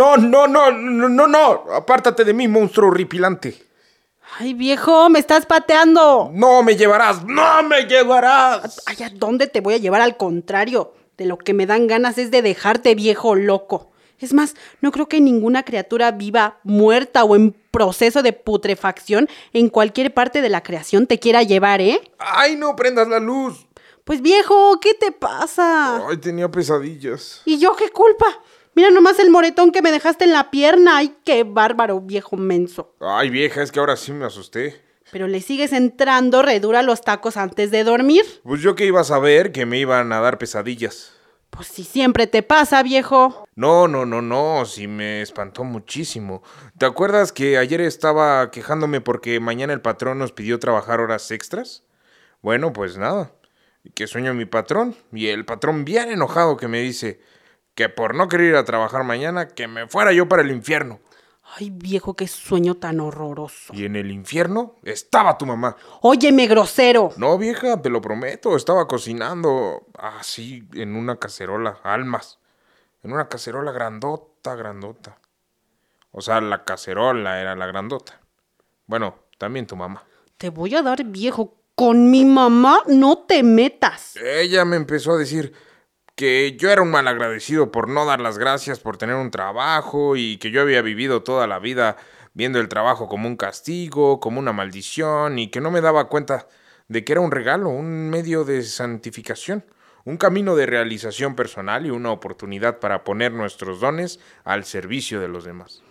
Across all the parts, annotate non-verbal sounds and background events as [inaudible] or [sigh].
No, no, no, no, no, no. Apártate de mí, monstruo horripilante. Ay, viejo, me estás pateando. No me llevarás, no me llevarás. Ay, ¿a dónde te voy a llevar? Al contrario, de lo que me dan ganas es de dejarte viejo loco. Es más, no creo que ninguna criatura viva, muerta o en proceso de putrefacción en cualquier parte de la creación te quiera llevar, ¿eh? Ay, no prendas la luz. Pues viejo, ¿qué te pasa? Ay, tenía pesadillas. ¿Y yo qué culpa? Mira nomás el moretón que me dejaste en la pierna. Ay, qué bárbaro, viejo menso. Ay, vieja, es que ahora sí me asusté. Pero le sigues entrando redura los tacos antes de dormir. Pues yo que iba a saber que me iban a dar pesadillas. Pues si siempre te pasa, viejo. No, no, no, no, sí me espantó muchísimo. ¿Te acuerdas que ayer estaba quejándome porque mañana el patrón nos pidió trabajar horas extras? Bueno, pues nada. Que sueño mi patrón y el patrón bien enojado que me dice que por no querer ir a trabajar mañana, que me fuera yo para el infierno. Ay, viejo, qué sueño tan horroroso. Y en el infierno estaba tu mamá. Óyeme, grosero. No, vieja, te lo prometo, estaba cocinando así en una cacerola, almas. En una cacerola grandota, grandota. O sea, la cacerola era la grandota. Bueno, también tu mamá. Te voy a dar, viejo. Con mi mamá no te metas. Ella me empezó a decir que yo era un malagradecido por no dar las gracias por tener un trabajo y que yo había vivido toda la vida viendo el trabajo como un castigo, como una maldición y que no me daba cuenta de que era un regalo, un medio de santificación, un camino de realización personal y una oportunidad para poner nuestros dones al servicio de los demás.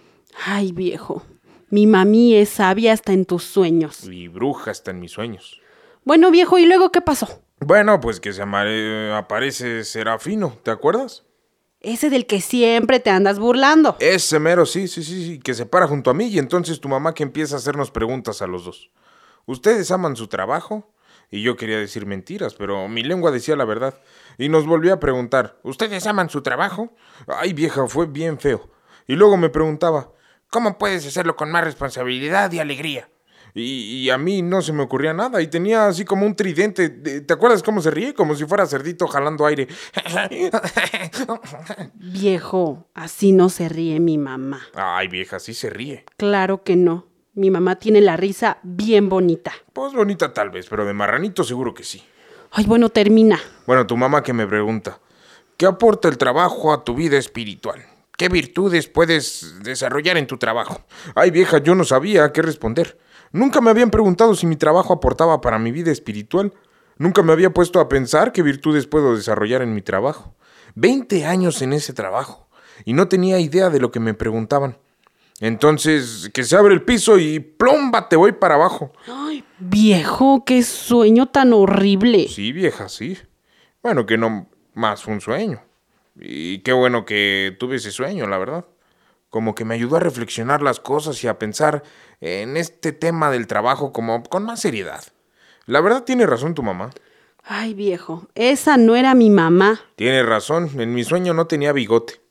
Ay, viejo. Mi mami es sabia hasta en tus sueños. Y bruja hasta en mis sueños. Bueno, viejo, ¿y luego qué pasó? Bueno, pues que se amare- aparece Serafino, ¿te acuerdas? Ese del que siempre te andas burlando. Ese mero, sí, sí, sí, sí, que se para junto a mí y entonces tu mamá que empieza a hacernos preguntas a los dos. ¿Ustedes aman su trabajo? Y yo quería decir mentiras, pero mi lengua decía la verdad. Y nos volvió a preguntar, ¿ustedes aman su trabajo? Ay, vieja, fue bien feo. Y luego me preguntaba, ¿cómo puedes hacerlo con más responsabilidad y alegría? Y, y a mí no se me ocurría nada y tenía así como un tridente. ¿Te acuerdas cómo se ríe? Como si fuera cerdito jalando aire. [laughs] Viejo, así no se ríe mi mamá. Ay, vieja, sí se ríe. Claro que no. Mi mamá tiene la risa bien bonita. Pues bonita tal vez, pero de marranito seguro que sí. Ay, bueno, termina. Bueno, tu mamá que me pregunta, ¿qué aporta el trabajo a tu vida espiritual? ¿Qué virtudes puedes desarrollar en tu trabajo? Ay, vieja, yo no sabía qué responder. Nunca me habían preguntado si mi trabajo aportaba para mi vida espiritual. Nunca me había puesto a pensar qué virtudes puedo desarrollar en mi trabajo. Veinte años en ese trabajo y no tenía idea de lo que me preguntaban. Entonces, que se abre el piso y plomba, te voy para abajo. Ay, viejo, qué sueño tan horrible. Sí, vieja, sí. Bueno, que no más un sueño. Y qué bueno que tuve ese sueño, la verdad. Como que me ayudó a reflexionar las cosas y a pensar en este tema del trabajo como con más seriedad. La verdad tiene razón tu mamá. Ay, viejo, esa no era mi mamá. Tiene razón, en mi sueño no tenía bigote.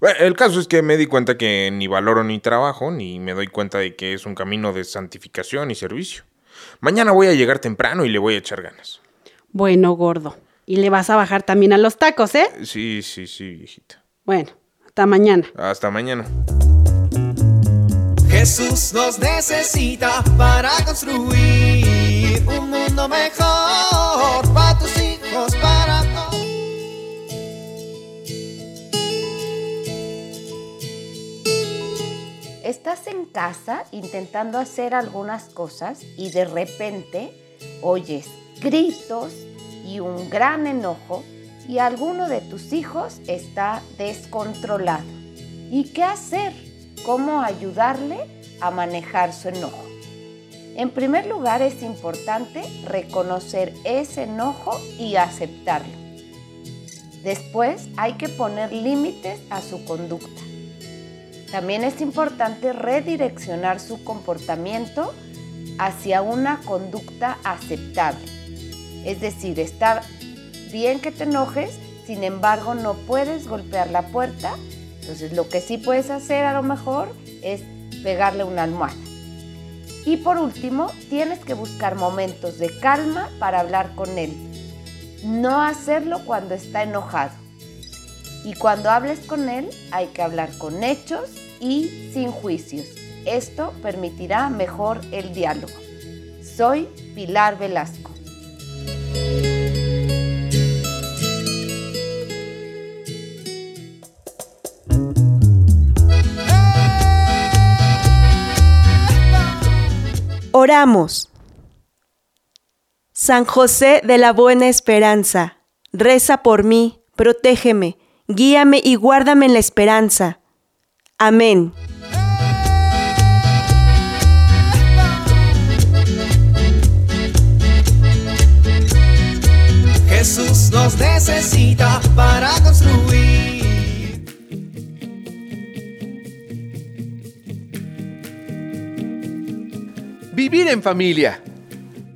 Bueno, el caso es que me di cuenta que ni valoro ni trabajo, ni me doy cuenta de que es un camino de santificación y servicio. Mañana voy a llegar temprano y le voy a echar ganas. Bueno, gordo. Y le vas a bajar también a los tacos, ¿eh? Sí, sí, sí, viejita. Bueno, hasta mañana. Hasta mañana. Jesús nos necesita para construir un mundo mejor para tus hijos, para todos. Estás estás en casa intentando hacer algunas cosas y de repente oyes gritos y un gran enojo y alguno de tus hijos está descontrolado. ¿Y qué hacer? ¿Cómo ayudarle a manejar su enojo? En primer lugar es importante reconocer ese enojo y aceptarlo. Después hay que poner límites a su conducta. También es importante redireccionar su comportamiento hacia una conducta aceptable. Es decir, está bien que te enojes, sin embargo no puedes golpear la puerta. Entonces lo que sí puedes hacer a lo mejor es pegarle una almohada. Y por último, tienes que buscar momentos de calma para hablar con él. No hacerlo cuando está enojado. Y cuando hables con él, hay que hablar con hechos y sin juicios. Esto permitirá mejor el diálogo. Soy Pilar Velasco. Oramos. San José de la Buena Esperanza, reza por mí, protégeme, guíame y guárdame en la esperanza. Amén. Jesús nos necesita Vivir en familia.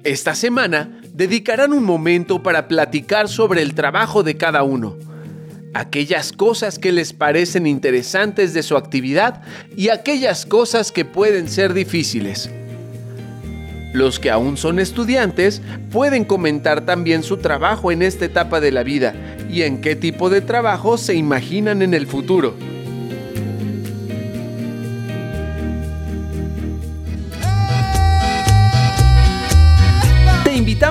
Esta semana dedicarán un momento para platicar sobre el trabajo de cada uno, aquellas cosas que les parecen interesantes de su actividad y aquellas cosas que pueden ser difíciles. Los que aún son estudiantes pueden comentar también su trabajo en esta etapa de la vida y en qué tipo de trabajo se imaginan en el futuro.